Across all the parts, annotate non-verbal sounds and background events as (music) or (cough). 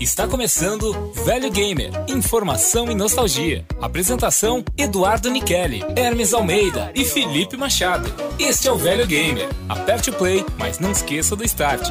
Está começando Velho Gamer, informação e nostalgia. Apresentação: Eduardo Nicheli, Hermes Almeida e Felipe Machado. Este é o Velho Gamer. Aperte o play, mas não esqueça do start.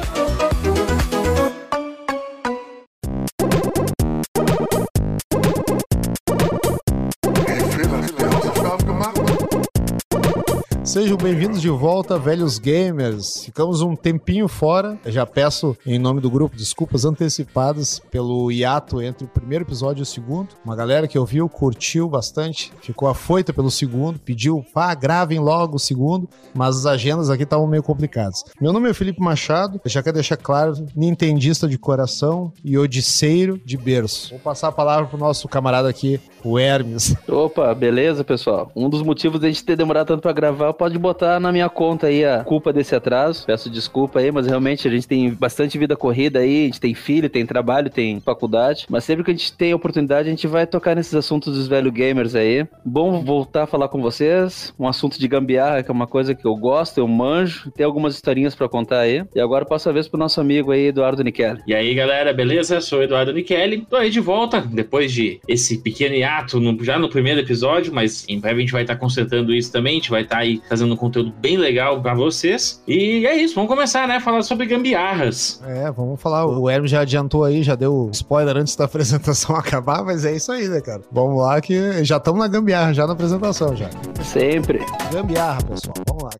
Sejam bem-vindos de volta, velhos gamers. Ficamos um tempinho fora. Eu já peço, em nome do grupo, desculpas antecipadas pelo hiato entre o primeiro episódio e o segundo. Uma galera que ouviu, curtiu bastante, ficou afoita pelo segundo, pediu, pá, gravem logo o segundo, mas as agendas aqui estavam meio complicadas. Meu nome é Felipe Machado, já quero deixar claro, nintendista de coração e odisseiro de berço. Vou passar a palavra pro nosso camarada aqui, o Hermes. Opa, beleza, pessoal? Um dos motivos da gente ter demorado tanto pra gravar pode botar na minha conta aí a culpa desse atraso. Peço desculpa aí, mas realmente a gente tem bastante vida corrida aí, a gente tem filho, tem trabalho, tem faculdade. Mas sempre que a gente tem oportunidade, a gente vai tocar nesses assuntos dos velho gamers aí. Bom voltar a falar com vocês. Um assunto de gambiarra, que é uma coisa que eu gosto, eu manjo. Tem algumas historinhas para contar aí. E agora passo a vez pro nosso amigo aí, Eduardo Nicheli. E aí, galera, beleza? Sou o Eduardo Nicheli. Tô aí de volta, depois de esse pequeno hiato, no, já no primeiro episódio, mas em breve a gente vai estar tá consertando isso também. A gente vai estar tá aí trazendo um conteúdo bem legal para vocês. E é isso, vamos começar, né? Falar sobre gambiarras. É, vamos falar. O Hermes já adiantou aí, já deu spoiler antes da (laughs) apresentação acabar, mas é isso aí, né, cara? Vamos lá que já estamos na gambiarra, já na apresentação já. Sempre. Gambiarra, pessoal. Vamos lá.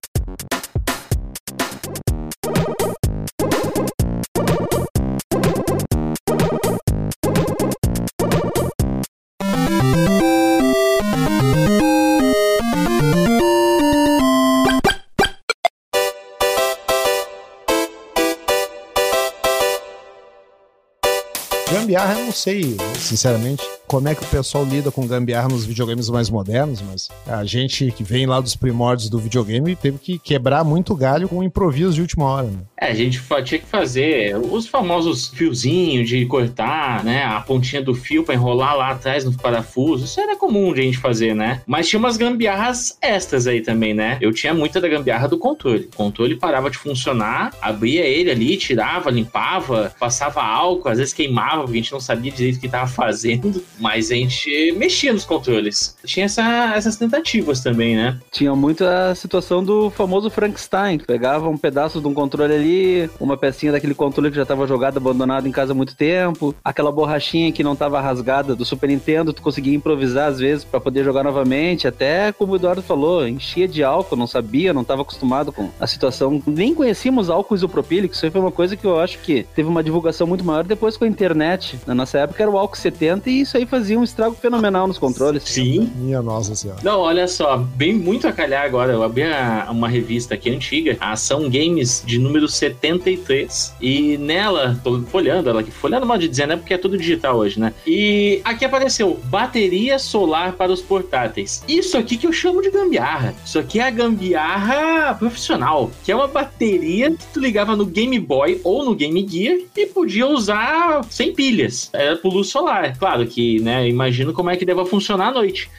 Eu não sei, sinceramente como é que o pessoal lida com gambiarra nos videogames mais modernos, mas a gente que vem lá dos primórdios do videogame teve que quebrar muito galho com improviso de última hora. Né? É, a gente tinha que fazer os famosos fiozinhos de cortar, né? A pontinha do fio para enrolar lá atrás no parafuso. Isso era comum de a gente fazer, né? Mas tinha umas gambiarras extras aí também, né? Eu tinha muita da gambiarra do controle. O controle parava de funcionar, abria ele ali, tirava, limpava, passava álcool, às vezes queimava, porque a gente não sabia direito o que estava fazendo. Mas a gente mexia nos controles. Tinha essa, essas tentativas também, né? Tinha muito a situação do famoso Frankenstein. Pegava um pedaço de um controle ali, uma pecinha daquele controle que já estava jogado, abandonado em casa há muito tempo, aquela borrachinha que não estava rasgada do Super Nintendo, tu conseguia improvisar às vezes para poder jogar novamente. Até como o Eduardo falou, enchia de álcool, não sabia, não estava acostumado com a situação. Nem conhecíamos álcool isopropílico, isso foi uma coisa que eu acho que teve uma divulgação muito maior depois com a internet. Na nossa época era o álcool 70 e isso aí fazia um estrago fenomenal nos controles. Sim. Minha nossa senhora. Não, olha só, bem muito a calhar agora. Eu abri uma revista aqui antiga, a Ação Games de número 73. E nela, tô folhando ela aqui, folhando mal de dizer, né? Porque é tudo digital hoje, né? E aqui apareceu bateria solar para os portáteis. Isso aqui que eu chamo de gambiarra. Isso aqui é a gambiarra profissional, que é uma bateria que tu ligava no Game Boy ou no Game Gear e podia usar sem pilhas. Era por luz solar. Claro que, né, imagino como é que deva funcionar à noite.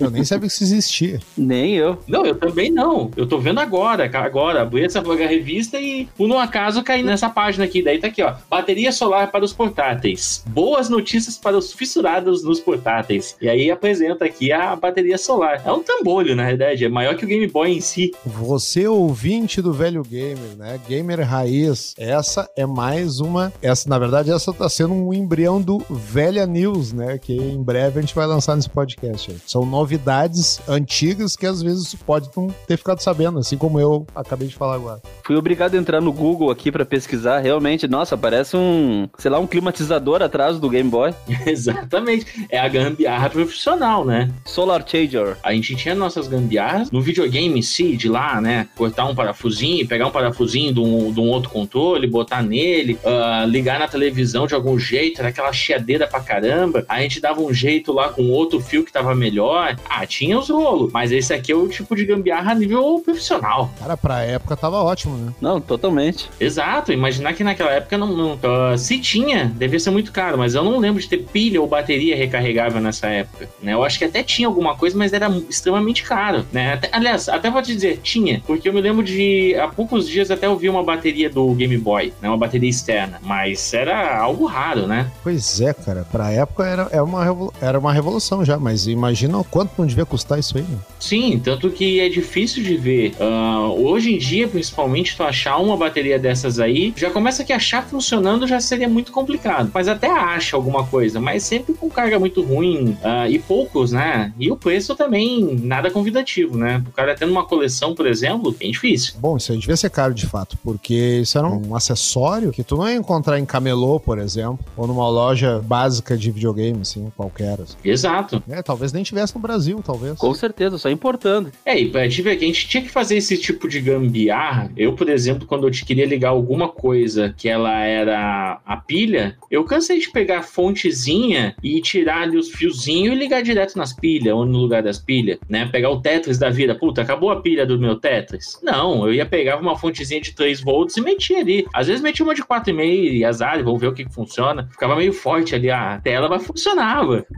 Eu nem sabia que isso existia. Nem eu. Não, eu também não. Eu tô vendo agora, agora. Abri essa revista e, por um acaso, caí nessa página aqui. Daí tá aqui, ó. Bateria solar para os portáteis. Boas notícias para os fissurados nos portáteis. E aí apresenta aqui a bateria solar. É um tambolho, na realidade. É maior que o Game Boy em si. Você, ouvinte do velho gamer, né? Gamer raiz. Essa é mais uma. Essa, na verdade, essa tá sendo um embrião do Velha News, né? Que em breve a gente vai lançar nesse podcast. Aí. São novidades antigas que às vezes pode não ter ficado sabendo, assim como eu acabei de falar agora. Fui obrigado a entrar no Google aqui para pesquisar. Realmente, nossa, parece um, sei lá, um climatizador atrás do Game Boy. (laughs) Exatamente. É a gambiarra profissional, né? Solar Changer. A gente tinha nossas gambiarras no videogame em si, de lá, né? Cortar um parafusinho, pegar um parafusinho de um, de um outro controle, botar nele, uh, ligar na televisão de algum jeito, era aquela chiadeira pra caramba. A gente dava um jeito lá com outro fio que tava melhor. Ah, tinha os rolos, mas esse aqui é o tipo de gambiarra a nível profissional. Cara, pra época tava ótimo, né? Não, totalmente. Exato, imaginar que naquela época não, não uh, se tinha, devia ser muito caro, mas eu não lembro de ter pilha ou bateria recarregável nessa época, né? Eu acho que até tinha alguma coisa, mas era extremamente caro, né? Até, aliás, até vou te dizer, tinha, porque eu me lembro de há poucos dias até eu vi uma bateria do Game Boy, né? Uma bateria externa, mas era algo raro, né? Pois é, cara, pra época era, era, uma, era uma revolução já, mas imagina o quanto não devia custar isso aí, né? Sim, tanto que é difícil de ver. Uh, hoje em dia, principalmente, tu achar uma bateria dessas aí, já começa que achar funcionando já seria muito complicado. Mas até acha alguma coisa, mas sempre com carga muito ruim uh, e poucos, né? E o preço também nada convidativo, né? O cara tendo uma coleção, por exemplo, bem difícil. Bom, isso aí devia ser caro de fato, porque isso era um acessório que tu não ia encontrar em camelô, por exemplo, ou numa loja básica de videogame, assim, qualquer. Assim. Exato. É, talvez nem tivesse no Brasil, talvez. Com certeza, só importando. É, e pra gente ver que a gente tinha que fazer esse tipo de gambiarra. Eu, por exemplo, quando eu te queria ligar alguma coisa que ela era a pilha, eu cansei de pegar a fontezinha e tirar ali os fiozinhos e ligar direto nas pilhas, ou no lugar das pilhas, né? Pegar o Tetris da vida. Puta, acabou a pilha do meu Tetris? Não, eu ia pegar uma fontezinha de 3 volts e metia ali. Às vezes metia uma de 4,5 e azar, vamos ver o que, que funciona. Ficava meio forte ali a tela, mas funcionava.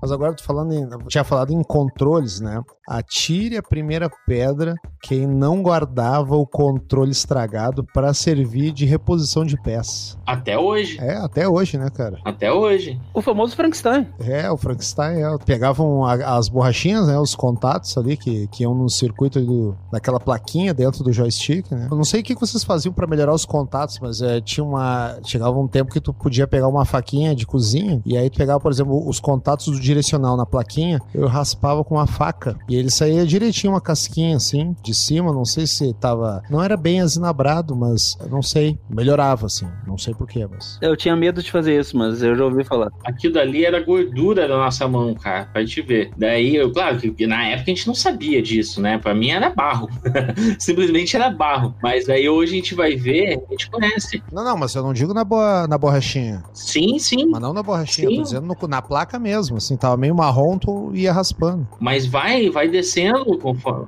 Mas agora tu falando em, tinha falado em controles, né? Atire a primeira pedra quem não guardava o controle estragado para servir de reposição de peças. Até hoje. É, até hoje, né, cara? Até hoje. O famoso Frankenstein. É, o Frankenstein, é. Pegavam a, as borrachinhas, né, os contatos ali que, que iam no circuito do, daquela plaquinha dentro do joystick, né? Eu não sei o que vocês faziam para melhorar os contatos, mas é, tinha uma... Chegava um tempo que tu podia pegar uma faquinha de cozinha e aí tu pegava, por exemplo, os contatos do direcional na plaquinha, eu raspava com uma faca e ele saía direitinho uma casquinha assim, de cima, não sei se tava... Não era bem azinabrado, mas não sei, melhorava assim, não sei porquê, mas... Eu tinha medo de fazer isso, mas eu já ouvi falar. Aquilo dali era gordura da nossa mão, cara, pra gente ver. Daí, eu, claro que na época a gente não sabia disso, né? Pra mim era barro. (laughs) Simplesmente era barro. Mas aí hoje a gente vai ver, a gente conhece. Não, não, mas eu não digo na, bo na borrachinha. Sim, sim. Mas não na borrachinha, sim. eu tô dizendo no, na placa mesmo, assim, tava meio marrom, tu ia raspando. Mas vai, vai descendo, conforme,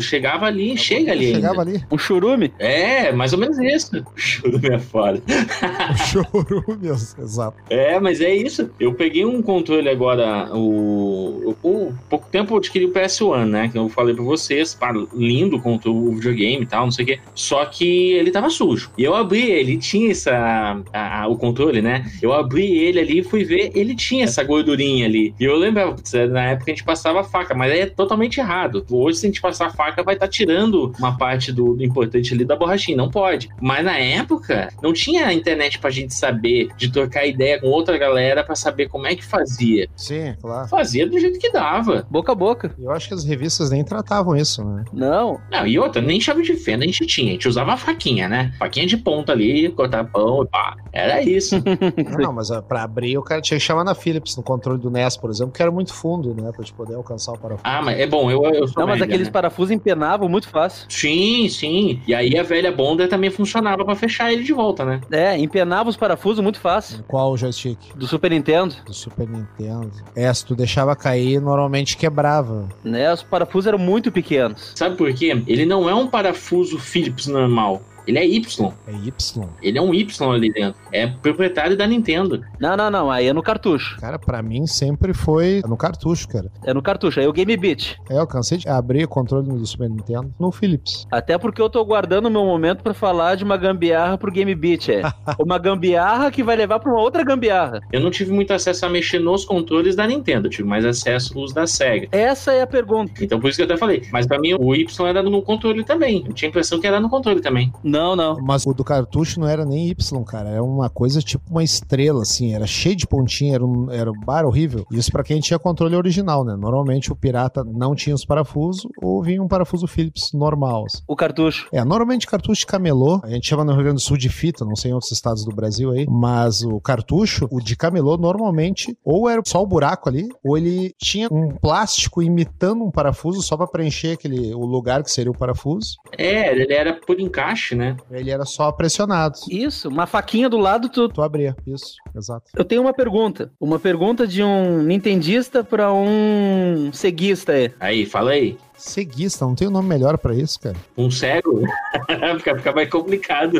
chegava ali, chega ali. Chegava ainda. ali. Um churume? É, mais ou menos isso. (laughs) O churume é foda. (laughs) o churume, exato. É, mas é isso. Eu peguei um controle agora, o, o pouco tempo eu adquiri o PS1, né? Que eu falei pra vocês, pá, lindo contra o videogame e tal, não sei o quê. Só que ele tava sujo. E eu abri ele, tinha essa. A, a, o controle, né? Eu abri ele ali e fui ver, ele tinha essa gordurinha ali. E eu lembrava, na época a gente passava faca, mas é totalmente errado. Hoje, se a gente passar faca, vai estar tá tirando uma parte do, do, importante ali da borrachinha. Não pode. Mas na época, não tinha internet pra gente saber, de trocar ideia com outra galera para saber como é que fazia. Sim, claro. Fazia do jeito que dava. Boca a boca. Eu acho que as revistas nem tratavam isso, né? Não. Não, e outra, nem chave de fenda a gente tinha. A gente usava a faquinha, né? Faquinha de ponta ali, cortar pão e pá. Era isso. não, (laughs) não, mas pra abrir o cara tinha que chamar na Philips, no controle do NES, por exemplo, que era muito fundo, né? Pra gente poder alcançar o parafuso. Ah, mas é bom, eu, eu sou Não, mas velha, aqueles né? parafusos empenavam muito fácil. Sim, sim. E aí a velha Bonder também funcionava pra fechar ele de volta, né? É, empenava os parafusos muito fácil. Qual o joystick? Do Super Nintendo. Do Super Nintendo. É, se tu deixava cair, normalmente quebrava. Né, os parafusos eram muito pequenos. Sabe por quê? Ele não é um parafuso Phillips normal. Ele é Y. É Y. Ele é um Y ali dentro. É proprietário da Nintendo. Não, não, não. Aí é no cartucho. Cara, pra mim sempre foi no cartucho, cara. É no cartucho. Aí é o Game Beat. É, eu cansei de abrir o controle do Super Nintendo no Philips. Até porque eu tô guardando o meu momento pra falar de uma gambiarra pro Game Beat, é. (laughs) uma gambiarra que vai levar pra uma outra gambiarra. Eu não tive muito acesso a mexer nos controles da Nintendo. Eu tive mais acesso aos da SEGA. Essa é a pergunta. Então por isso que eu até falei. Mas pra mim o Y era no controle também. Eu tinha a impressão que era no controle também. Não, não. Mas o do cartucho não era nem Y, cara. Era uma coisa tipo uma estrela, assim. Era cheio de pontinha, era um, era um bar horrível. Isso pra quem tinha controle original, né? Normalmente o pirata não tinha os parafusos ou vinha um parafuso Phillips normal. Assim. O cartucho. É, normalmente cartucho de camelô, a gente chama no Rio Grande do Sul de fita, não sei em outros estados do Brasil aí, mas o cartucho, o de camelô, normalmente, ou era só o buraco ali, ou ele tinha um plástico imitando um parafuso só pra preencher aquele, o lugar que seria o parafuso. É, ele era por encaixe, né? Né? Ele era só pressionado. Isso, uma faquinha do lado, tu. Tu abria, isso, exato. Eu tenho uma pergunta. Uma pergunta de um nintendista pra um ceguista aí. Aí, fala aí. Ceguista, não tem um nome melhor pra isso, cara. Um cego? (laughs) fica, fica mais complicado.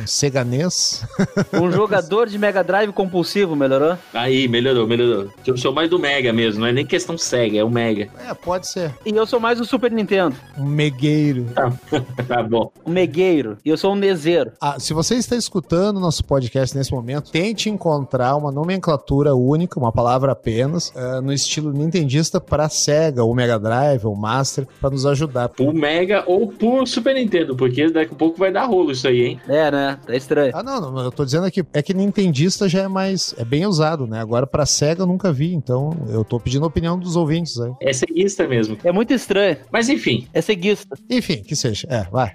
Um ceganês. Um jogador de Mega Drive compulsivo, melhorou? Aí, melhorou, melhorou. Eu sou mais do Mega mesmo, não é nem questão cega, é o Mega. É, pode ser. E eu sou mais o Super Nintendo. Um megueiro. Tá (laughs) bom. O Megueiro. E eu sou um Nezeiro. Ah, se você está escutando nosso podcast nesse momento, tente encontrar uma nomenclatura única, uma palavra apenas, ah, no estilo nintendista para Sega, ou Mega Drive, ou Master, para nos ajudar. Por Mega ou por Super Nintendo, porque daqui a pouco vai dar rolo isso aí, hein? É, né? Tá estranho. Ah, não, não, eu tô dizendo aqui, é que nintendista já é mais, é bem usado, né? Agora para Sega eu nunca vi, então eu tô pedindo a opinião dos ouvintes aí. É ceguista mesmo. É muito estranho. Mas enfim, É ceguista. Enfim, que seja. É, vai.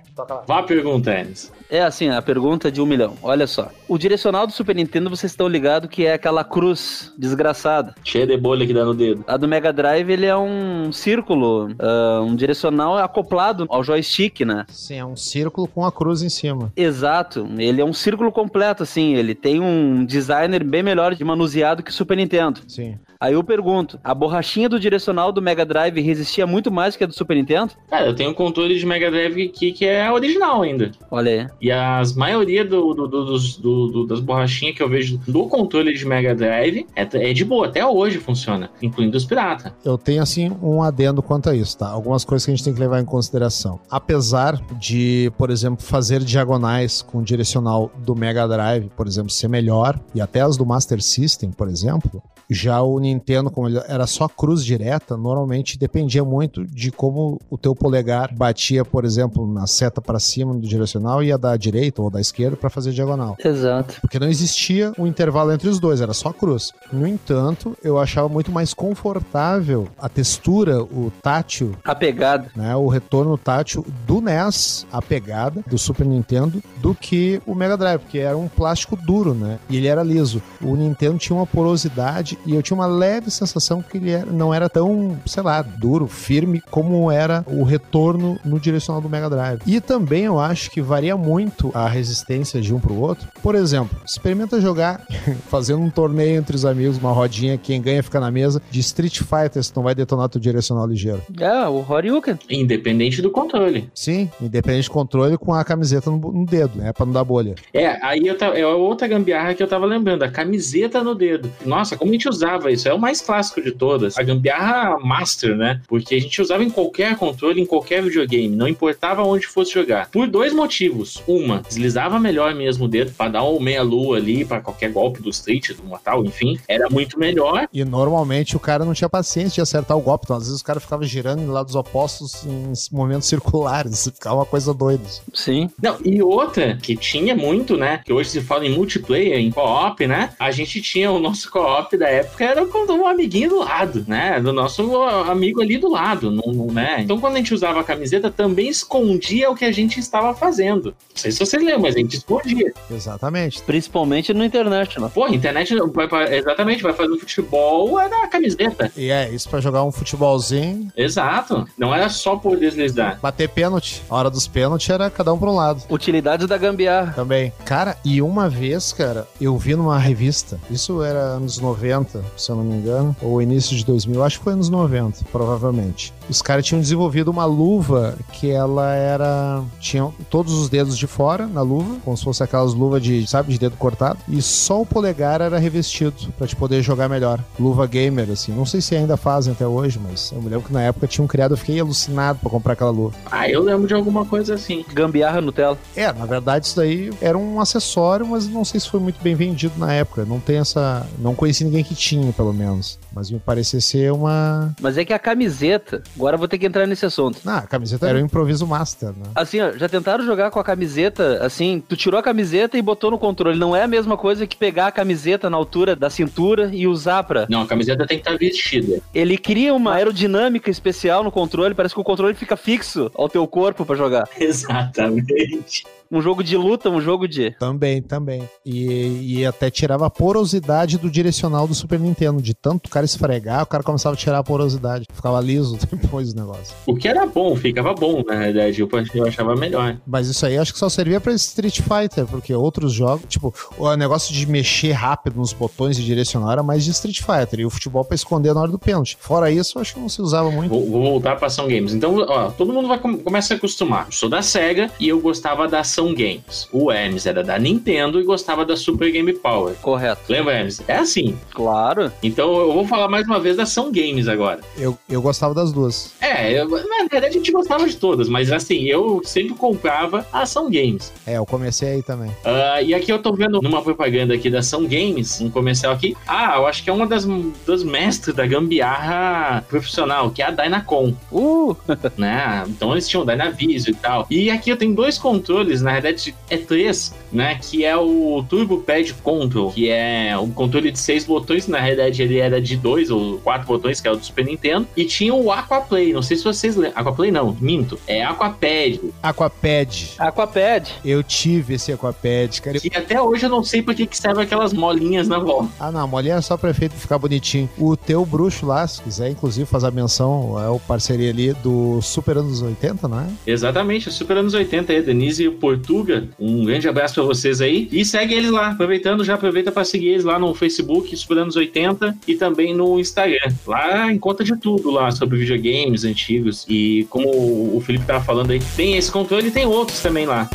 vá a pergunta, Ernest. É assim, a pergunta de um milhão. Olha só. O direcional do Super Nintendo, vocês estão ligados que é aquela cruz desgraçada. Cheia de bolha que dá no dedo. A do Mega Drive, ele é um círculo, ah, um direcional acoplado ao joystick, né? Sim, é um círculo com a cruz em cima. Exato. Ele é um círculo completo, assim. Ele tem um designer bem melhor de manuseado que o Super Nintendo. Sim. Aí eu pergunto, a borrachinha do direcional do Mega Drive resistia muito mais que a do Super Nintendo? Cara, eu tenho um controle de Mega Drive aqui que é original ainda. Olha aí. E as maioria do, do- do- do- das borrachinhas que eu vejo do controle de Mega Drive é, é de boa, até hoje funciona, incluindo os pirata. Eu tenho, assim, um adendo quanto a isso, tá? Algumas coisas que a gente tem que levar em consideração. Apesar de, por exemplo, fazer diagonais com o direcional do Mega Drive, por exemplo, ser melhor, e até as do Master System, por exemplo, já o Nintendo, como ele era só cruz direta, normalmente dependia muito de como o teu polegar batia, por exemplo, na seta para cima do direcional e a da direita ou da esquerda para fazer diagonal. Exato. Porque não existia um intervalo entre os dois, era só cruz. No entanto, eu achava muito mais confortável a textura, o tátil, A pegada. né, o retorno tátil do NES, a pegada do Super Nintendo, do que o Mega Drive, porque era um plástico duro, né? E ele era liso. O Nintendo tinha uma porosidade e eu tinha uma leve sensação que ele era- não era tão, sei lá, duro, firme como era o retorno no direcional do Mega Drive. E também eu acho que varia muito a resistência de um pro outro. Por exemplo, experimenta jogar (laughs) fazendo um torneio entre os amigos, uma rodinha, quem ganha fica na mesa, de Street Fighter, se não vai detonar teu direcional ligeiro. É, o Horyuken. Independente do controle. Sim, independente de controle com a camiseta no, no dedo, né? Pra não dar bolha. É, aí eu ta- é outra gambiarra que eu tava lembrando, a camiseta no dedo. Nossa, como a gente usava isso? É o mais clássico de todas. A gambiarra master, né? Porque a gente usava em qualquer controle, em qualquer videogame, não importava onde fosse jogar. Por dois motivos. Uma, deslizava melhor mesmo o dedo pra dar um meia-lua ali pra qualquer golpe do Street, do Mortal, enfim. Era muito melhor. E normalmente o cara não tinha paciência de acertar o golpe, então às vezes o cara ficava girando em lados opostos em movimentos circulares, (laughs) ficava uma coisa doida. Sim. Não, e outra que tinha muito, né? Que hoje se fala em multiplayer, em co-op, né? A gente tinha o nosso co-op da época, era com um amiguinho do lado, né? Do nosso amigo ali do lado, né? Então quando a gente usava a camiseta, também escondia o que a gente estava fazendo. Não sei se você lembra, mas a gente escondia. Exatamente. Principalmente no International. Pô, a internet, vai, pra- exatamente, vai fazer um futebol, era a camiseta. E é, isso pra jogar um futebolzinho, Exato. Não era só por deslizar. bater pênalti. A hora dos pênaltis era cada um pra um lado. Utilidades da gambiarra. Também. Cara, e uma vez, cara, eu vi numa revista, isso era anos 90, se eu não me engano, ou início de 2000, acho que foi anos 90, provavelmente. Os caras tinham desenvolvido uma luva que ela era. tinha todos os dedos de fora na luva, como se fosse aquelas luvas de, sabe, de dedo cortado, e só o polegar era revestido pra te poder jogar melhor. Luva gamer, assim. Não sei se ainda fazem até hoje, mas eu me lembro que na época tinham criado, eu fiquei alucinado pra comprar aquela luva. Ah, eu lembro de alguma coisa assim. Gambiarra Nutella. É, na verdade isso daí era um acessório, mas não sei se foi muito bem vendido na época. Não tem essa. Não conheci ninguém que tinha, pelo menos. Mas me parecia ser uma. Mas é que a camiseta, agora eu vou ter que entrar nesse assunto. Ah, a camiseta era um improviso master, né? Assim, ó, já tentaram jogar com a camiseta, assim, tu tirou a camiseta e botou no controle. Não é a mesma coisa que pegar a camiseta na altura da cintura e usar pra. Não, a camiseta tem que estar vestida. Ele cria uma aerodinâmica especial no controle, parece que o controle fica fixo ao teu corpo pra jogar. (laughs) Exatamente. Um jogo de luta, um jogo de. Também, também. E, e até tirava a porosidade do direcional do Super Nintendo. De tanto o cara esfregar, o cara começava a tirar a porosidade. Ficava liso (laughs) depois do negócio. O que era bom, ficava bom, na realidade. Eu eu achava melhor. Mas isso aí acho que só servia pra Street Fighter, porque outros jogos, tipo, o negócio de mexer rápido nos botões e direcionar era mais de Street Fighter. E o futebol pra esconder na hora do pênalti. Fora isso, acho que não se usava muito. Vou, vou voltar pra ação games. Então, ó, todo mundo vai com, começa a acostumar. Eu sou da SEGA e eu gostava da ação games. O Hermes era da Nintendo e gostava da Super Game Power. Correto. Lembra, Hermes? É assim. Claro. Então eu vou falar mais uma vez da ação games agora. Eu, eu gostava das duas. É, eu, na verdade a gente gostava de todas, mas assim, eu sempre comprava a ação games. É, eu comecei aí também. Uh, e aqui eu tô vendo numa propaganda aqui da ação games, um comercial aqui. Ah, eu acho que é uma das, das mestres da gambiarra profissional, que é a Dynacon. Uh! (laughs) né? Então eles tinham o Dynavision e tal. E aqui eu tenho dois controles, na verdade é três, né? Que é o Turbo Pad Control, que é um controle de seis botões, na realidade ele era de dois ou quatro botões, que é o do Super Nintendo. E tinha o Aquaplay, não sei se vocês lembram. Aquaplay não, minto. É Aquapad. Aquapad. Aquapad. Eu tive esse Aquapad, cara. E até hoje eu não sei por que que serve aquelas molinhas na volta. Ah, não, molinha é só pra efeito ficar bonitinho. O teu bruxo lá, se quiser, inclusive, fazer a menção, é o parceria ali do Super Anos 80, não é? Exatamente, o Super Anos 80 aí, Denise e o Portuga. Um grande abraço pra vocês aí. E segue eles lá, aproveitando, já aproveita pra seguir eles lá no Facebook, Super Anos 80, e também no Instagram. Lá encontra de tudo lá sobre videogames antigos. E como o Felipe tava falando aí, tem esse controle e tem outros também lá.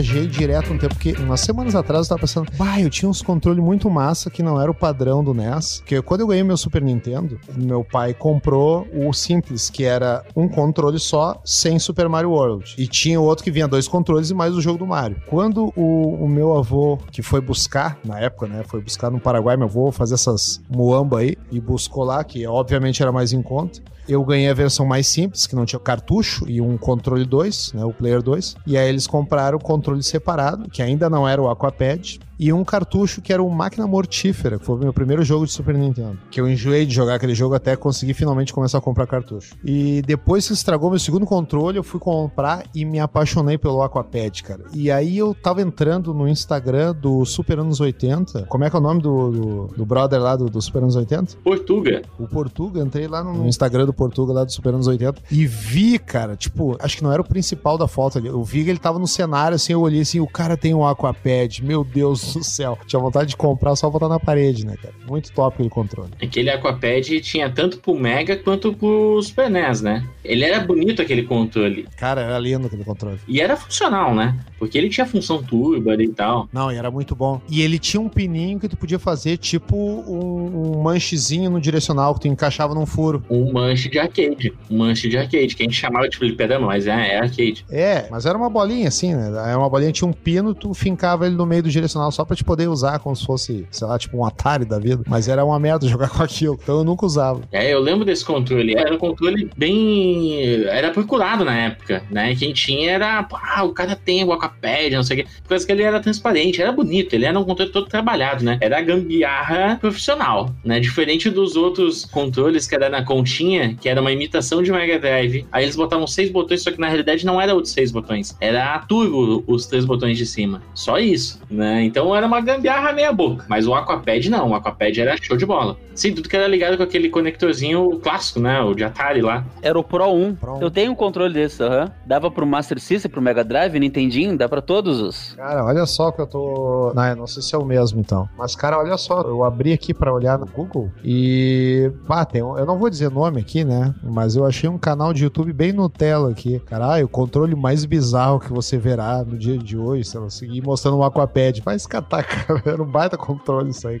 Viajei direto um tempo, porque umas semanas atrás eu tava pensando, bah, eu tinha uns controles muito massa que não era o padrão do NES. Porque quando eu ganhei meu Super Nintendo, meu pai comprou o simples, que era um controle só, sem Super Mario World. E tinha outro que vinha dois controles e mais o jogo do Mario. Quando o, o meu avô, que foi buscar, na época, né, foi buscar no Paraguai, meu avô fazer essas muamba aí, e buscou lá, que obviamente era mais em conta. Eu ganhei a versão mais simples, que não tinha cartucho e um controle 2, né, o Player 2. E aí eles compraram o controle separado, que ainda não era o Aquapad, e um cartucho que era o Máquina Mortífera, que foi o meu primeiro jogo de Super Nintendo. Que eu enjoei de jogar aquele jogo até conseguir finalmente começar a comprar cartucho. E depois que estragou meu segundo controle, eu fui comprar e me apaixonei pelo Aquapad, cara. E aí eu tava entrando no Instagram do Super Anos 80. Como é que é o nome do, do, do brother lá do, do Super Anos 80? Portuga. O Portuga, entrei lá no Instagram do Portuga lá do Super Anos 80 e vi, cara, tipo, acho que não era o principal da foto ali. Eu vi que ele tava no cenário, assim, eu olhei assim, o cara tem um Aquapad, meu Deus do céu. Tinha vontade de comprar só botar na parede, né, cara? Muito top aquele controle. Aquele Aquapad tinha tanto pro Mega quanto pro Super NES, né? Ele era bonito aquele controle. Cara, era lindo aquele controle. E era funcional, né? Porque ele tinha função turbo ali e tal. Não, e era muito bom. E ele tinha um pininho que tu podia fazer tipo um, um manchezinho no direcional que tu encaixava num furo. Um manche de arcade. Um manche de arcade, que a gente chamava de fliperama, mas é, é arcade. É, mas era uma bolinha assim, né? Era uma bolinha, tinha um pino, tu fincava ele no meio do direcional só pra te poder usar como se fosse, sei lá, tipo um Atari da vida. Mas era uma merda (laughs) jogar com aquilo, então eu nunca usava. É, eu lembro desse controle. Era um controle bem. Era procurado na época, né? Quem tinha era. Ah, o cara tem o Aquapad, não sei o quê. Por causa que ele era transparente, era bonito, ele era um controle todo trabalhado, né? Era gambiarra profissional, né? Diferente dos outros controles que era na continha, que era uma imitação de Mega Drive. Aí eles botavam seis botões, só que na realidade não era os seis botões. Era turbo, os três botões de cima. Só isso, né? Então era uma gambiarra meia boca. Mas o Aquapad não, o Aquapad era show de bola. Sim, tudo que era ligado com aquele conectorzinho clássico, né? O de Atari lá. Era o Pro 1. Pro 1. Eu tenho um controle desse, aham. Dava pro Master System, pro Mega Drive, Nintendinho, dá pra todos os. Cara, olha só que eu tô. Não, eu não sei se é o mesmo então. Mas, cara, olha só. Eu abri aqui pra olhar no Google e. Ah, tem um... Eu não vou dizer nome aqui, né? Mas eu achei um canal de YouTube bem Nutella aqui. Caralho, o controle mais bizarro que você verá no dia de hoje, sei lá, seguir mostrando o Aquapad. Mas, catar, (laughs) cara. Era um baita controle isso aí.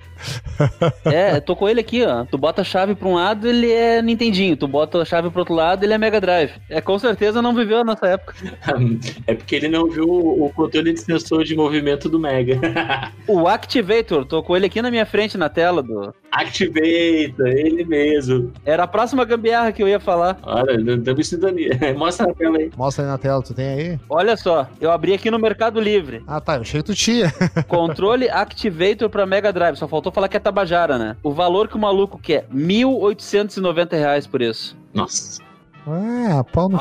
É, (laughs) tô com ele aqui, ó. Tu bota a chave pra um lado, ele é Nintendinho. Tu bota a chave pro outro lado, ele é Mega Drive. É, com certeza não viveu a nossa época. (laughs) É porque ele não viu o controle de sensor de movimento do Mega. O Activator, tô com ele aqui na minha frente na tela do. Activator, ele mesmo. Era a próxima gambiarra que eu ia falar. Olha, estamos sintonia. Mostra na tela aí. Mostra aí na tela, tu tem aí? Olha só, eu abri aqui no Mercado Livre. Ah, tá. Eu achei que tu tinha. Controle Activator pra Mega Drive. Só faltou falar que é Tabajara, né? O valor que o maluco quer, 1.890 reais por isso. Nossa. Ah, pau no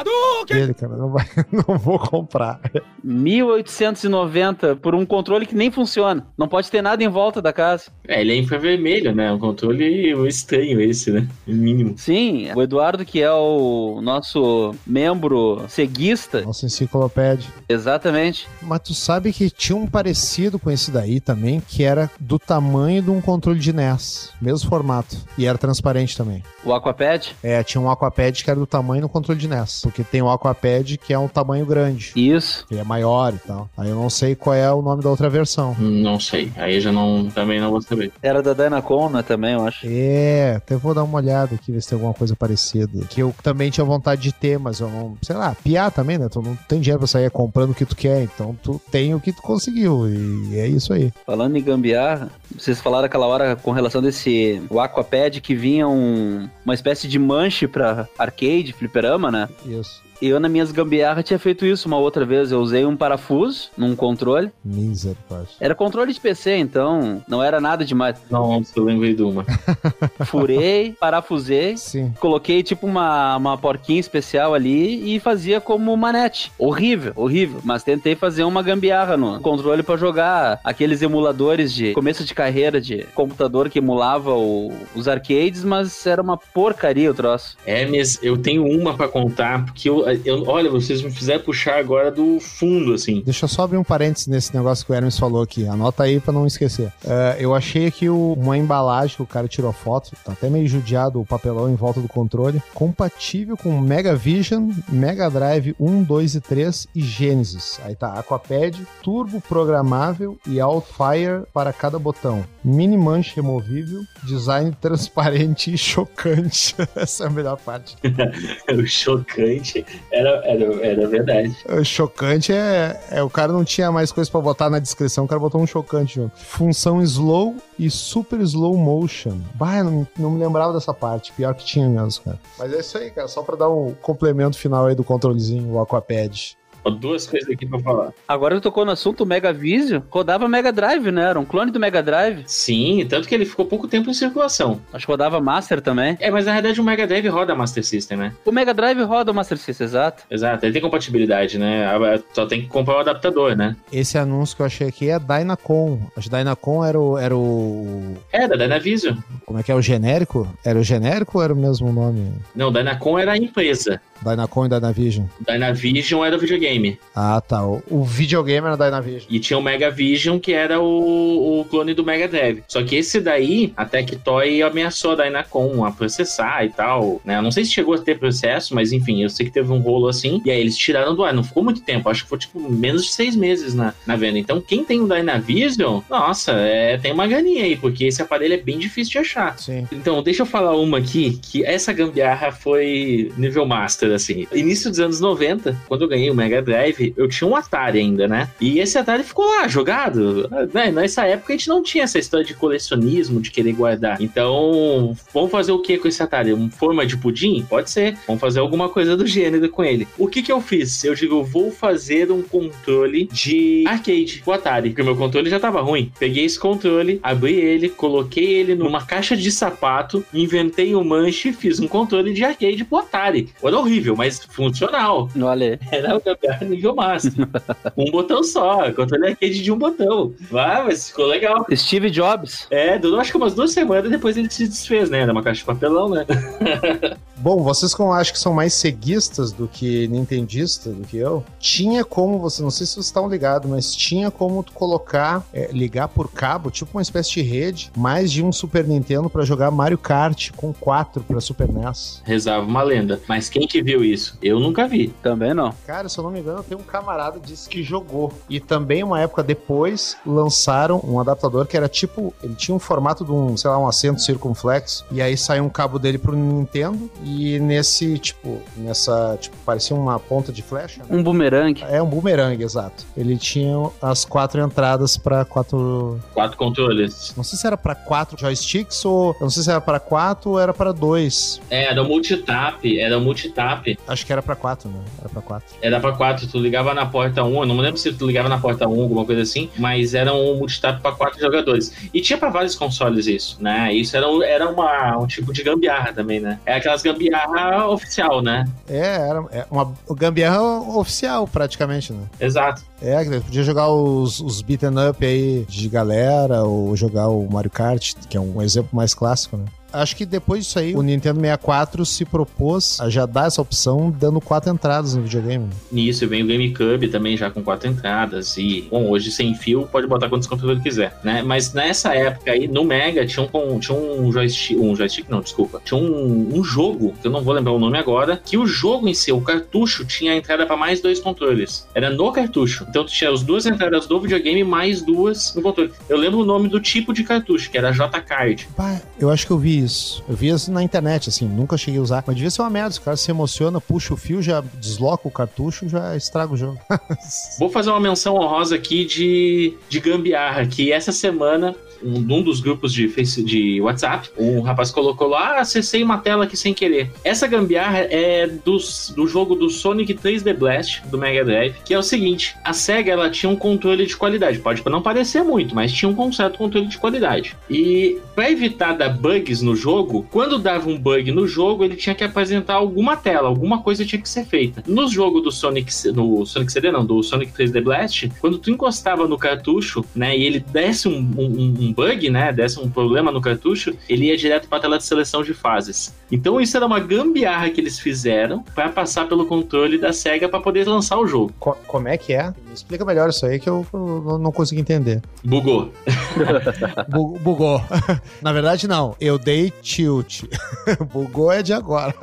dele, cara. Não, vai, (laughs) não vou comprar. 1.890 por um controle que nem funciona. Não pode ter nada em volta da casa. É, ele é infravermelho, né? Um controle estranho esse, né? Mínimo. Sim, o Eduardo, que é o nosso membro ceguista. Nossa enciclopédia. Exatamente. Mas tu sabe que tinha um parecido com esse daí também, que era do tamanho de um controle de NES. Mesmo formato. E era transparente também. O Aquapad? É, tinha um Aquapad que era do tamanho do controle de NES. Porque tem o Aquapad que é um tamanho grande. Isso. Que é maior e tal. Aí eu não sei qual é o nome da outra versão. Não sei. Aí já não. Também não vou saber. Era da Dynacon, né, também, eu acho. É, até vou dar uma olhada aqui, ver se tem alguma coisa parecida. Que eu também tinha vontade de ter, mas eu não. Sei lá, piar também, né? Tu não tem dinheiro pra sair comprando o que tu quer, então tu tem o que tu conseguiu. E é isso aí. Falando em gambiarra, vocês falaram aquela hora com relação desse o Aquapad que vinha um, uma espécie de manche pra arcade, fliperama, né? Isso. Eu, nas minhas gambiarras, tinha feito isso uma outra vez. Eu usei um parafuso num controle. Misericórdia. Era controle de PC, então não era nada demais. Nossa, eu lembrei de uma. (laughs) Furei, parafusei, Sim. coloquei tipo uma, uma porquinha especial ali e fazia como manete. Horrível, horrível. Mas tentei fazer uma gambiarra no controle pra jogar aqueles emuladores de começo de carreira de computador que emulava o- os arcades, mas era uma porcaria o troço. Hermes, eu tenho uma pra contar, porque eu, eu- olha, vocês me fizeram puxar agora do fundo, assim. Deixa eu só abrir um parênteses nesse negócio que o Hermes falou aqui. Anota aí pra não esquecer. É, eu achei aqui o- uma embalagem que o cara tirou foto. Tá até meio judiado o papelão em volta do controle. Compatível com Mega Vision, Mega Drive 1, 2 e 3 e Genesis. Aí tá Aquapad, turbo programável e Outfire para cada botão. Mini manche removível, design transparente e chocante. (laughs) Essa é a melhor parte. (laughs) o chocante era, era, era verdade. O chocante é, é o cara não tinha mais coisa pra botar na descrição, o cara botou um chocante junto. Função slow e super slow motion. Bah, não, não me lembrava dessa parte. Pior que tinha mesmo, cara. Mas é isso aí, cara. Só pra dar um complemento final aí do controlezinho, o Aquapad. Ó, duas coisas aqui pra falar. Agora que tocou no assunto, o Mega Visio rodava Mega Drive, né? Era um clone do Mega Drive. Sim, tanto que ele ficou pouco tempo em circulação. Acho que rodava Master também. É, mas na verdade o Mega Drive roda Master System, né? O Mega Drive roda o Master System, exato. Exato, ele tem compatibilidade, né? Só tem que comprar o adaptador, né? Esse anúncio que eu achei aqui é Dynacon. Acho que Dynacon era o, era o. É, da Dynavision. Como é que é? O genérico? Era o genérico ou era o mesmo nome? Não, Dynacon era a empresa. Dynacon e Dynavision. Dynavision era o videogame. Ah, tá. O, o videogame era Dynavision. E tinha o Mega Vision, que era o, o clone do Mega Drive. Só que esse daí, a Tectoy ameaçou a Dynacon a processar e tal, né? Eu não sei se chegou a ter processo, mas enfim, eu sei que teve um rolo assim. E aí eles tiraram do ar. Não ficou muito tempo, acho que foi tipo menos de seis meses na, na venda. Então quem tem um Dynavision, nossa, é, tem uma ganinha aí, porque esse aparelho é bem difícil de achar. Sim. Então, deixa eu falar uma aqui, que essa gambiarra foi nível master, assim. Início dos anos 90, quando eu ganhei o Mega Drive, eu tinha um Atari ainda, né? E esse Atari ficou lá, jogado. Né? Nessa época a gente não tinha essa história de colecionismo, de querer guardar. Então, vamos fazer o que com esse Atari? Uma forma de pudim? Pode ser. Vamos fazer alguma coisa do gênero com ele. O que que eu fiz? Eu digo, vou fazer um controle de arcade com o Atari, porque o meu controle já tava ruim. Peguei esse controle, abri ele, coloquei ele numa caixa de sapato, inventei um manche fiz um controle de arcade pro Atari. Era horrível, mas funcional. Olha. Era o gambiarra nível máximo. (laughs) um botão só, controle arcade de um botão. Ah, mas ficou legal. Steve Jobs. É, durou acho que umas duas semanas depois ele se desfez, né? Era uma caixa de papelão, né? (laughs) Bom, vocês que eu acho que são mais ceguistas do que nintendistas do que eu, tinha como você, não sei se vocês estão ligados, mas tinha como tu colocar, é, ligar por cabo, tipo uma espécie de rede, mais de um Super Nintendo para jogar Mario Kart com quatro para Super NES. Rezava uma lenda. Mas quem que viu isso? Eu nunca vi. Também não. Cara, se eu não me engano, tem um camarada que disse que jogou. E também, uma época depois, lançaram um adaptador que era tipo. Ele tinha um formato de um, sei lá, um assento circunflexo. E aí saiu um cabo dele pro Nintendo. E nesse, tipo, nessa. Tipo, parecia uma ponta de flecha. né? Um bumerangue. É um boomerang, exato. Ele tinha as quatro entradas pra quatro. Quatro controles. Não sei se era pra quatro joysticks ou. Eu não sei se era pra quatro ou era pra dois. É, era o multitap, era o multitap. Acho que era pra quatro, né? Era pra quatro. Era pra quatro, tu ligava na porta 1, eu não me lembro se tu ligava na porta 1, alguma coisa assim, mas era um multitap pra quatro jogadores. E tinha pra vários consoles isso, né? Isso era, um- era uma, um tipo de gambiarra também, né? É aquelas gambiarra oficial, né? É, era é uma gambiarra oficial, praticamente, né? Exato. É, podia jogar os, os beaten up aí de galera, ou jogar o Mario Kart, que é um exemplo mais clássico, né? Acho que depois disso aí, o Nintendo 64 se propôs a já dar essa opção, dando quatro entradas no videogame. Nisso vem o GameCube também já com quatro entradas. E, bom, hoje sem fio, pode botar quantos controles quiser, né? Mas nessa época aí, no Mega, tinha um, tinha um joystick. Um joystick, não, desculpa. Tinha um, um jogo, que eu não vou lembrar o nome agora, que o jogo em si, o cartucho, tinha a entrada para mais dois controles. Era no cartucho. Então tu tinha as duas entradas do videogame mais duas no controle. Eu lembro o nome do tipo de cartucho, que era J-Card. Pá, eu acho que eu vi isso. Eu vi isso na internet, assim, nunca cheguei a usar. Mas devia ser uma merda, se o cara se emociona, puxa o fio, já desloca o cartucho, já estraga o jogo. (laughs) Vou fazer uma menção honrosa aqui de, de gambiarra, que essa semana, um, num dos grupos de, Face, de WhatsApp, um rapaz colocou lá, ah, acessei uma tela aqui sem querer. Essa gambiarra é dos, do jogo do Sonic 3D Blast, do Mega Drive, que é o seguinte, a SEGA, ela tinha um controle de qualidade, pode não parecer muito, mas tinha um certo controle de qualidade. E para evitar dar bugs no jogo, quando dava um bug no jogo, ele tinha que apresentar alguma tela, alguma coisa tinha que ser feita. No jogo do Sonic, no Sonic CD não, do Sonic 3D Blast, quando tu encostava no cartucho, né, e ele desse um, um, um bug, né, desse um problema no cartucho, ele ia direto para a tela de seleção de fases. Então isso era uma gambiarra que eles fizeram para passar pelo controle da Sega para poder lançar o jogo. Co- como é que é? Me explica melhor isso aí que eu, eu não- consegui entender. Bugou. (laughs) Bu- bugou. (laughs) Na verdade, não. Eu dei tilt. (laughs) Bugou é de agora.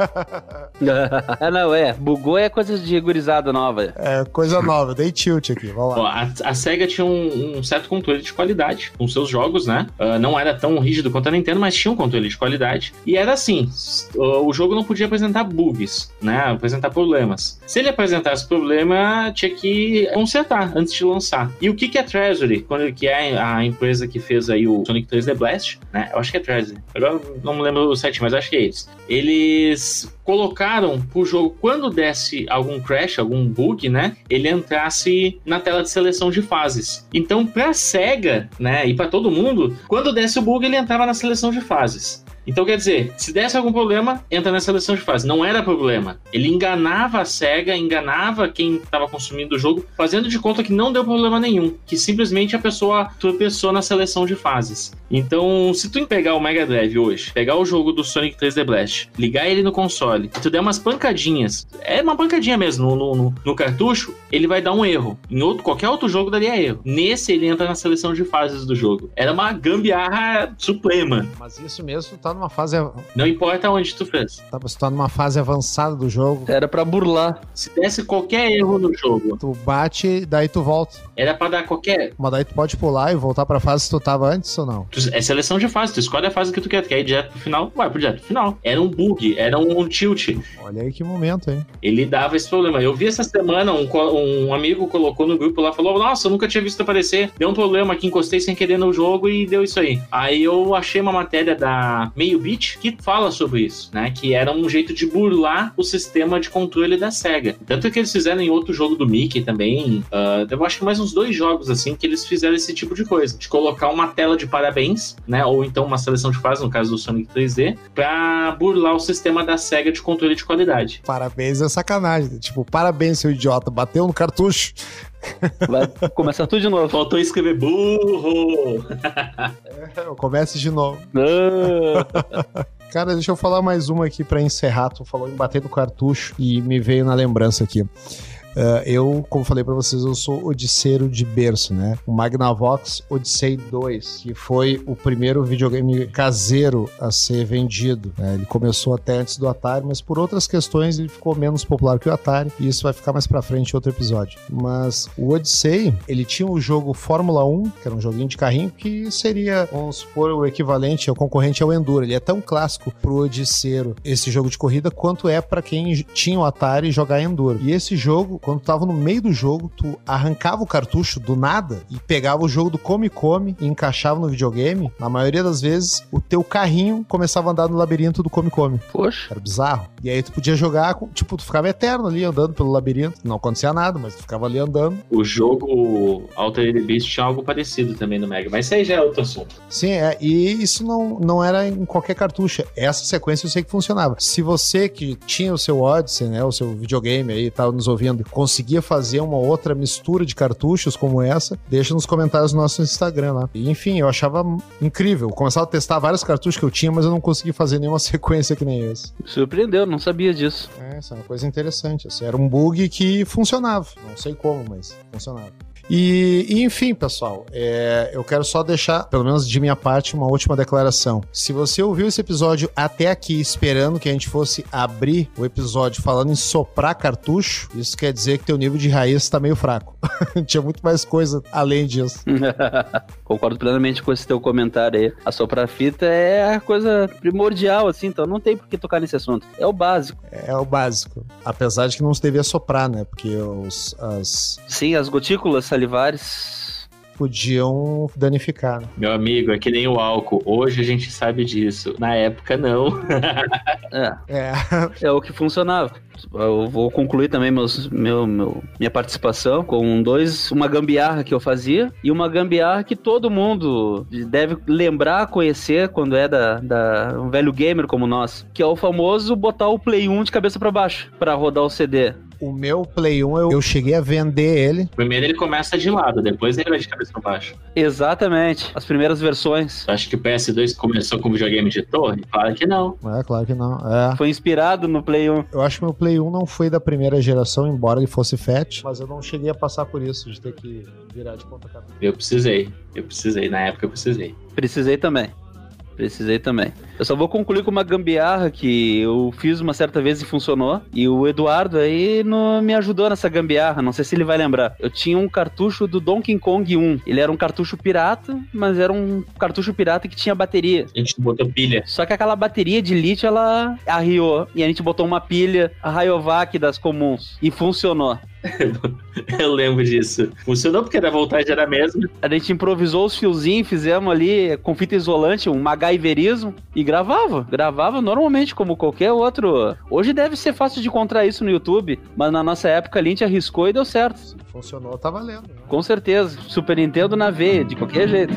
ah, não, é. Bugou é coisa de gurizada nova. É coisa nova. Eu dei tilt aqui. Vamos lá. a, a SEGA tinha um, um certo controle de qualidade com seus jogos, né? Ah, não era tão rígido quanto a Nintendo, mas tinha um controle de qualidade. E era assim: s- o jogo não podia apresentar bugs, né? Apresentar problemas. Se ele apresentasse problema, tinha que consertar antes de lançar. E o que, que é Treasury? Quando, que é a empresa que fez aí o Sonic 3D Blast, né? Eu acho que é Treasury. Agora não me lembro o site, mas acho que é eles. Eles colocaram pro jogo, quando desse algum crash, algum bug, né? Ele entrasse na tela de seleção de fases. Então, pra SEGA, né, e pra todo mundo, quando desse o bug, ele entrava na seleção de fases. Então, quer dizer, se desse algum problema, entra na seleção de fases. Não era problema. Ele enganava a SEGA, enganava quem estava consumindo o jogo, fazendo de conta que não deu problema nenhum. Que simplesmente a pessoa tropeçou na seleção de fases. Então, se tu pegar o Mega Drive hoje, pegar o jogo do Sonic 3D Blast, ligar ele no console, e tu der umas pancadinhas, é uma pancadinha mesmo no, no, no- no cartucho, ele vai dar um erro. Em outro, qualquer outro jogo daria erro. Nesse, ele entra na seleção de fases do jogo. Era uma gambiarra suprema. Mas isso mesmo tá numa fase. Não importa onde tu fez. Tá, você tá numa fase avançada do jogo. Era pra burlar. Se desse qualquer erro no jogo, Tu bate, daí tu volta. era pra dar qualquer. Mas daí tu pode pular e voltar pra fase que tu tava antes ou não? É seleção de fase, tu escolhe a fase que tu quer. Tu quer ir direto pro final, vai pro direto pro final. Era um bug, era um tilt. Olha aí que momento, hein? Ele dava esse problema. Eu vi essa semana, um, um amigo colocou no grupo lá, falou: Nossa, eu nunca tinha visto aparecer. Deu um problema aqui, encostei sem querer no jogo e deu isso aí. Aí eu achei uma matéria da Meio Bit que fala sobre isso, né? Que era um jeito de burlar o sistema de controle da SEGA. Tanto que eles fizeram em outro jogo do Mickey também. ah, eu acho que mais uns dois jogos assim que eles fizeram esse tipo de coisa. De colocar uma tela de parabéns, né? Ou então uma seleção de fase, no caso do Sonic 3D, pra burlar o sistema da SEGA de controle de qualidade. Parabéns é sacanagem. Tipo, parabéns, seu idiota. Bateu no cartucho. Vai começar tudo de novo. Faltou escrever burro. Comece de novo. Ah, Cara, deixa eu falar mais uma aqui pra encerrar. Tu falou em bater no cartucho e me veio na lembrança aqui. Uh, eu, como falei para vocês, eu sou odisseiro de berço, né? O Magnavox Odyssey 2, que foi o primeiro videogame caseiro a ser vendido. Né? Ele começou até antes do Atari, mas por outras questões ele ficou menos popular que o Atari, e isso vai ficar mais pra frente em outro episódio. Mas o Odyssey, ele tinha o jogo Fórmula 1, que era um joguinho de carrinho, que seria, vamos supor, o equivalente, o concorrente ao Enduro. Ele é tão clássico pro odisseiro, esse jogo de corrida, quanto é para quem tinha o Atari jogar Enduro. E esse jogo, quando tava no meio do jogo, tu arrancava o cartucho do nada e pegava o jogo do Come Come e encaixava no videogame. Na maioria das vezes, o teu carrinho começava a andar no labirinto do Come Come. Poxa. Era bizarro. E aí tu podia jogar, com, tipo, tu ficava eterno ali andando pelo labirinto. Não acontecia nada, mas tu ficava ali andando. O jogo Altered Beast tinha algo parecido também no Mega, mas isso aí já é outro assunto. Sim, é, e isso não, não era em qualquer cartucho. Essa sequência eu sei que funcionava. Se você que tinha o seu Odyssey, né, o seu videogame aí, tava nos ouvindo, conseguia fazer uma outra mistura de cartuchos como essa, deixa nos comentários do nosso Instagram lá. E, enfim, eu achava incrível. Eu começava a testar vários cartuchos que eu tinha, mas eu não consegui fazer nenhuma (laughs) sequência que nem esse. Surpreendeu, não sabia disso. É, essa é uma coisa interessante. Assim, era um bug que funcionava. Não sei como, mas funcionava. E, e, enfim, pessoal, é, eu quero só deixar, pelo menos de minha parte, uma última declaração. Se você ouviu esse episódio até aqui esperando que a gente fosse abrir o episódio falando em soprar cartucho, isso quer dizer que teu nível de raiz está meio fraco. (laughs) Tinha muito mais coisa além disso. (laughs) Concordo plenamente com esse teu comentário aí. A soprar fita é a coisa primordial, assim, então não tem por que tocar nesse assunto. É o básico. É o básico. Apesar de que não se devia soprar, né? Porque os, as. Sim, as gotículas salivares podiam danificar. Né? Meu amigo, é que nem o álcool. Hoje a gente sabe disso. Na época, não. é. é. (laughs) É o que funcionava. Eu vou concluir também meus, meu, meu, minha participação com dois, uma gambiarra que eu fazia e uma gambiarra que todo mundo deve lembrar, conhecer quando é da, da um velho gamer como nós, que é o famoso botar o Play 1 de cabeça para baixo para rodar o CD. O meu Play 1, eu, eu cheguei a vender ele. Primeiro ele começa de lado, depois ele vai de cabeça pra baixo. Exatamente. As primeiras versões. Acho que o PS2 começou com videogame de torre? Claro que não. É, claro que não. É. Foi inspirado no Play 1. Eu acho que meu Play 1 não foi da primeira geração, embora ele fosse fat, mas eu não cheguei a passar por isso, de ter que virar de ponta cabeça. Eu precisei. Eu precisei. Na época eu precisei. Precisei também. Precisei também. Eu só vou concluir com uma gambiarra que eu fiz uma certa vez e funcionou. E o Eduardo aí no, me ajudou nessa gambiarra. Não sei se ele vai lembrar. Eu tinha um cartucho do Donkey Kong 1. Ele era um cartucho pirata, mas era um cartucho pirata que tinha bateria. A gente botou pilha. Só que aquela bateria de lítio ela arriou. E a gente botou uma pilha, a Rayovac das comuns. E funcionou. (laughs) Eu lembro disso. Funcionou porque a voltagem era a mesma. A gente improvisou os fiozinhos, fizemos ali com fita isolante, um MacGyverismo e gravava. Gravava normalmente, como qualquer outro. Hoje deve ser fácil de encontrar isso no YouTube, mas na nossa época a gente arriscou e deu certo. Funcionou, tá valendo. Né? Com certeza. Super Nintendo na veia, de qualquer jeito.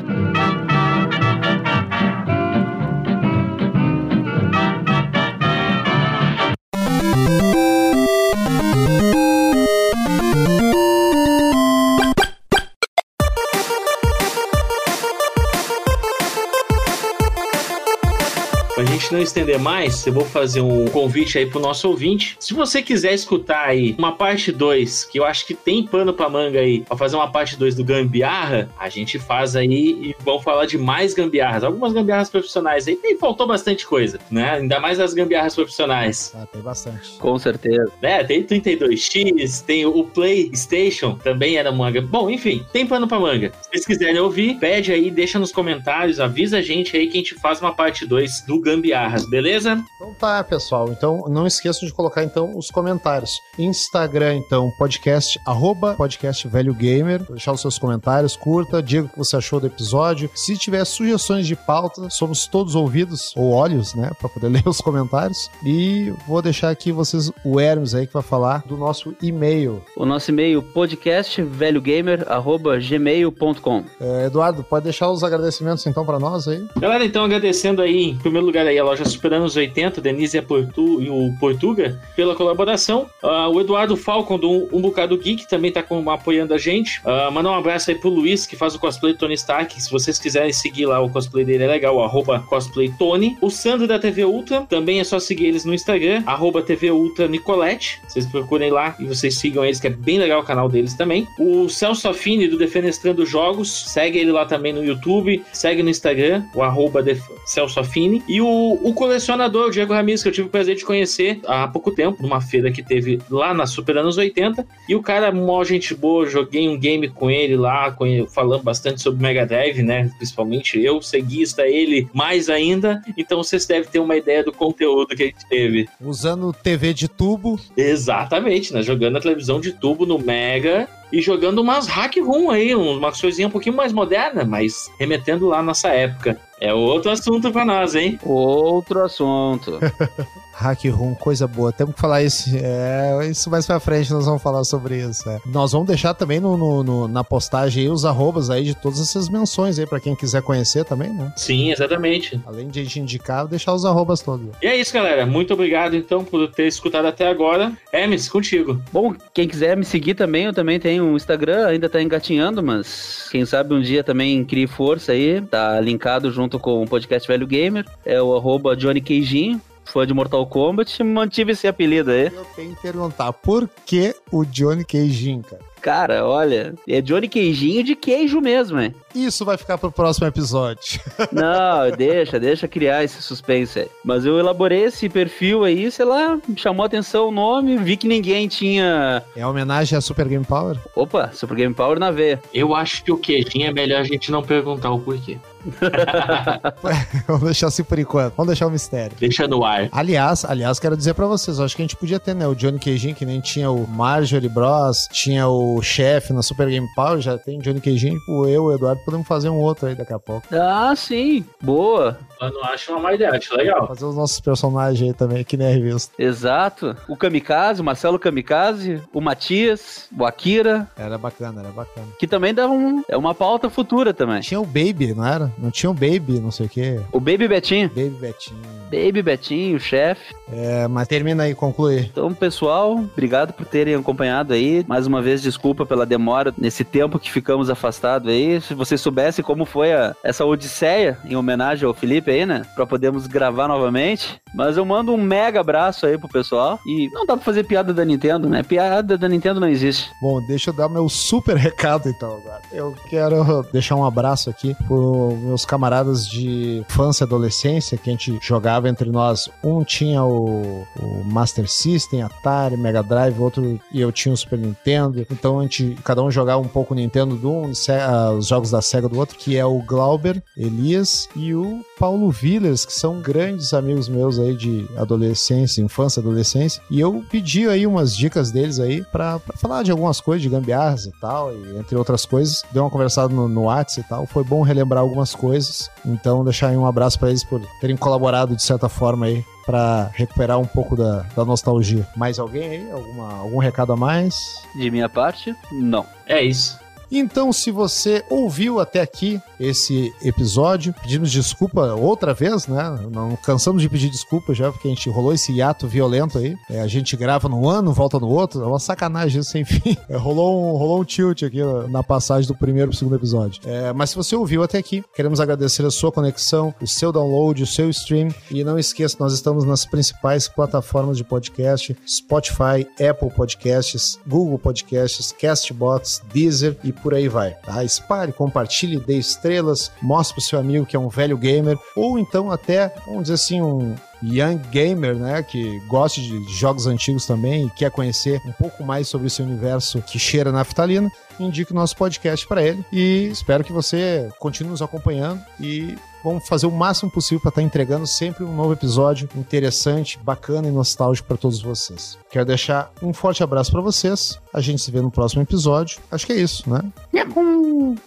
Não estender mais, eu vou fazer um convite aí pro nosso ouvinte. Se você quiser escutar aí uma parte 2, que eu acho que tem pano pra manga aí, pra fazer uma parte 2 do Gambiarra, a gente faz aí e vamos falar de mais gambiarras. Algumas gambiarras profissionais aí. Tem, faltou bastante coisa, né? Ainda mais as gambiarras profissionais. Ah, tem bastante. Com certeza. É, tem 32X, tem o PlayStation, também era manga. Bom, enfim, tem pano pra manga. Se vocês quiserem ouvir, pede aí, deixa nos comentários, avisa a gente aí que a gente faz uma parte 2 do Gambiarra beleza? Então tá, pessoal. Então não esqueçam de colocar então os comentários. Instagram, então, podcast, arroba podcast Velho Gamer. Deixar os seus comentários, curta, diga o que você achou do episódio. Se tiver sugestões de pauta, somos todos ouvidos, ou olhos, né? Pra poder (laughs) ler os comentários. E vou deixar aqui vocês, o Hermes aí, que vai falar do nosso e-mail. O nosso e-mail, podcastvelhogamer.gmail.com é, Eduardo, pode deixar os agradecimentos então para nós aí? Galera, então agradecendo aí, em primeiro lugar aí, a loja Superando os 80, Denise e, Portu, e o Portuga, pela colaboração. Uh, o Eduardo Falcon, do Um Bocado Geek, também tá com, apoiando a gente. Uh, mandar um abraço aí pro Luiz, que faz o cosplay Tony Stark. Se vocês quiserem seguir lá, o cosplay dele é legal, arroba cosplay Tony. O Sandro da TV Ultra, também é só seguir eles no Instagram, arroba TV Ultra Nicolette. Vocês procurem lá e vocês sigam eles, que é bem legal o canal deles também. O Celso Affini, do Defenestrando Jogos, segue ele lá também no YouTube, segue no Instagram, o arroba Celso Affini. E o, o colecionador, o Diego Ramirez, que eu tive o prazer de conhecer há pouco tempo, numa feira que teve lá na Super Anos 80. E o cara, mó gente boa, joguei um game com ele lá, com ele, falando bastante sobre Mega Drive, né? Principalmente eu, seguista ele mais ainda. Então vocês devem ter uma ideia do conteúdo que a gente teve. Usando TV de tubo. Exatamente, né? Jogando a televisão de tubo no Mega e jogando umas hack room aí, uma coisinha um pouquinho mais moderna, mas remetendo lá nossa época. É outro assunto para nós, hein? Outro assunto. (laughs) Hack Room, coisa boa. Temos que falar isso. É, isso mais pra frente nós vamos falar sobre isso. É. Nós vamos deixar também no, no, no, na postagem aí os arrobas aí de todas essas menções aí para quem quiser conhecer também, né? Sim, exatamente. Além de a gente indicar, deixar os arrobas todos. E é isso, galera. Muito obrigado então por ter escutado até agora. Hermes, contigo. Bom, quem quiser me seguir também, eu também tenho um Instagram, ainda tá engatinhando, mas quem sabe um dia também crie força aí. Tá linkado junto com o podcast Velho Gamer. É o arroba Johnny Queijinho fã de Mortal Kombat, mantive esse apelido aí. Eu tenho que perguntar, por que o Johnny Queijinho, cara? Cara, olha, é Johnny Queijinho de queijo mesmo, hein? Isso vai ficar pro próximo episódio. (laughs) Não, deixa, deixa criar esse suspense aí. Mas eu elaborei esse perfil aí, sei lá, chamou a atenção o nome, vi que ninguém tinha. É homenagem a Super Game Power? Opa, Super Game Power na veia. Eu acho que o queijinho é melhor a gente não perguntar o porquê. (laughs) Vamos deixar assim por enquanto. Vamos deixar o mistério. Deixa no ar. Aliás, aliás, quero dizer para vocês, acho que a gente podia ter, né, o Johnny Queijinho, que nem tinha o Marjorie Bros, tinha o chefe na Super Game Power, já tem Johnny Queijinho, o eu, o Eduardo, podemos fazer um outro aí daqui a pouco. Ah, sim. Boa. Eu não acho uma má ideia, acho legal. Fazer os nossos personagens aí também, que nem a revista. Exato. O Kamikaze, o Marcelo Kamikaze, o Matias, o Akira. Era bacana, era bacana. Que também dá um, é uma pauta futura também. Tinha o Baby, não era? Não tinha o Baby, não sei o quê. O Baby Betinho. Baby Betinho. Baby Betinho, o chefe. É, mas termina aí, conclui. Então, pessoal, obrigado por terem acompanhado aí. Mais uma vez, desculpa pela demora nesse tempo que ficamos afastados aí. Se vocês soubessem como foi a, essa odisseia em homenagem ao Felipe aí, né? Pra podermos gravar novamente. Mas eu mando um mega abraço aí pro pessoal. E não dá pra fazer piada da Nintendo, né? Piada da Nintendo não existe. Bom, deixa eu dar meu super (laughs) recado então agora. Eu quero deixar um abraço aqui pros meus camaradas de infância e adolescência que a gente jogava entre nós. Um tinha o, o Master System, Atari, Mega Drive, outro e eu tinha o Super Nintendo. Então a gente, cada um jogava um pouco Nintendo do um, os jogos da Sega do outro, que é o Glauber, Elias e o Paulo Villers, que são grandes amigos meus aí de adolescência, infância, adolescência. E eu pedi aí umas dicas deles aí pra, pra falar de algumas coisas, de gambiarras e tal, e entre outras coisas. Deu uma conversada no, no WhatsApp e tal. Foi bom relembrar algumas coisas. Então, deixar aí um abraço para eles por terem colaborado de certa forma aí para recuperar um pouco da, da nostalgia. Mais alguém aí? Alguma, algum recado a mais? De minha parte, não. É isso. Então, se você ouviu até aqui esse episódio, pedimos desculpa outra vez, né? Não cansamos de pedir desculpa já, porque a gente rolou esse hiato violento aí. É, a gente grava num ano, volta no outro, é uma sacanagem isso (laughs) sem fim. É, rolou, um, rolou um tilt aqui na passagem do primeiro pro segundo episódio. É, mas se você ouviu até aqui, queremos agradecer a sua conexão, o seu download, o seu stream. E não esqueça, nós estamos nas principais plataformas de podcast: Spotify, Apple Podcasts, Google Podcasts, Castbox, Deezer e por aí vai. Tá? Espalhe, compartilhe, dê estrelas, mostre pro seu amigo que é um velho gamer, ou então até, vamos dizer assim, um young gamer, né, que gosta de jogos antigos também e quer conhecer um pouco mais sobre esse universo que cheira naftalina, indique o nosso podcast para ele e espero que você continue nos acompanhando e vamos fazer o máximo possível para estar tá entregando sempre um novo episódio interessante, bacana e nostálgico para todos vocês. Quero deixar um forte abraço para vocês. A gente se vê no próximo episódio. Acho que é isso, né?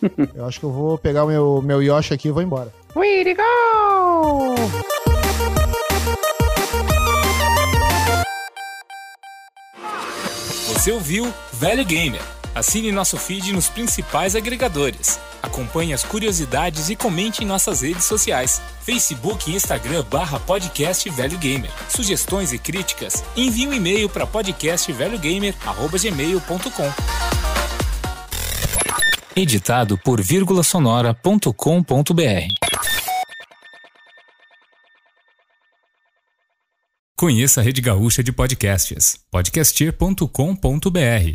(laughs) eu acho que eu vou pegar o meu, meu Yoshi aqui e vou embora. Way to go! Você ouviu Velho Gamer. Assine nosso feed nos principais agregadores Acompanhe as curiosidades e comente em nossas redes sociais. Facebook e Instagram barra podcast Velho Gamer. Sugestões e críticas, envie um e-mail para podcastvelhogamer.gmail.com Editado por vírgulasonora.com.br Conheça a Rede Gaúcha de Podcasts, podcaster.com.br